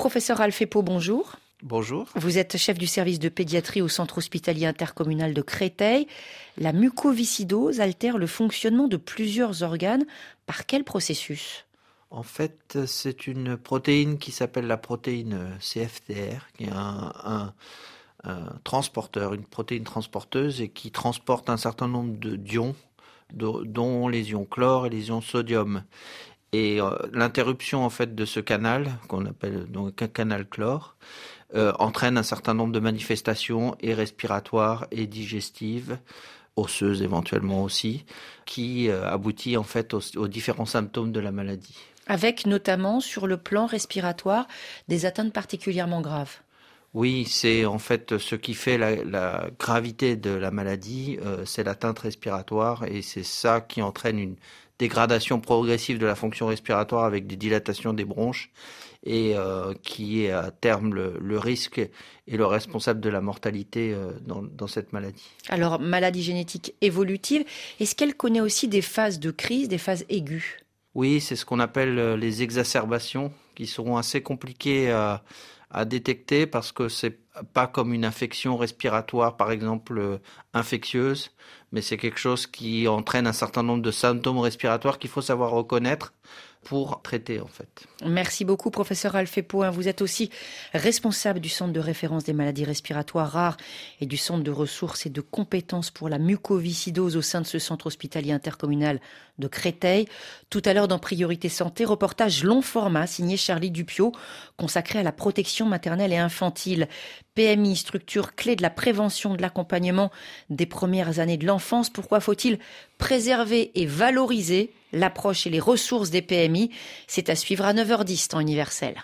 Professeur Alfepo, bonjour. Bonjour. Vous êtes chef du service de pédiatrie au centre hospitalier intercommunal de Créteil. La mucoviscidose altère le fonctionnement de plusieurs organes. Par quel processus? En fait, c'est une protéine qui s'appelle la protéine CFTR, qui est un, transporteur, une protéine transporteuse et qui transporte un certain nombre d'ions, dont les ions chlore et les ions sodium. Et euh, l'interruption en fait de ce canal, qu'on appelle donc un canal chlore, euh, entraîne un certain nombre de manifestations et respiratoires et digestives, osseuses éventuellement aussi, qui euh, aboutit en fait aux, différents symptômes de la maladie. Avec notamment sur le plan respiratoire des atteintes particulièrement graves. Oui, c'est en fait ce qui fait la, gravité de la maladie, c'est l'atteinte respiratoire et c'est ça qui entraîne une dégradation progressive de la fonction respiratoire avec des dilatations des bronches et euh, qui est à terme le, risque et le responsable de la mortalité euh, dans, dans, cette maladie. Alors, maladie génétique évolutive, est-ce qu'elle connaît aussi des phases de crise, des phases aiguës? Oui, c'est ce qu'on appelle euh, les exacerbations qui seront assez compliquées à, à détecter parce que c'est pas comme une infection respiratoire, par exemple, euh, infectieuse, mais c'est quelque chose qui entraîne un certain nombre de symptômes respiratoires qu'il faut savoir reconnaître pour traiter en fait. Merci beaucoup professeur Alfepo. Vous êtes aussi responsable du centre de référence des maladies respiratoires rares et du centre de ressources et de compétences pour la mucoviscidose au sein de ce centre hospitalier intercommunal de Créteil. Tout à l'heure dans Priorité Santé, reportage long format signé Charlie Dupio consacré à la protection maternelle et infantile. PMI, structure clé de la prévention, de l'accompagnement des premières années de l'enfance. Pourquoi faut-il préserver et valoriser l'approche et les ressources des PMI C'est à suivre à 9h10 temps universel.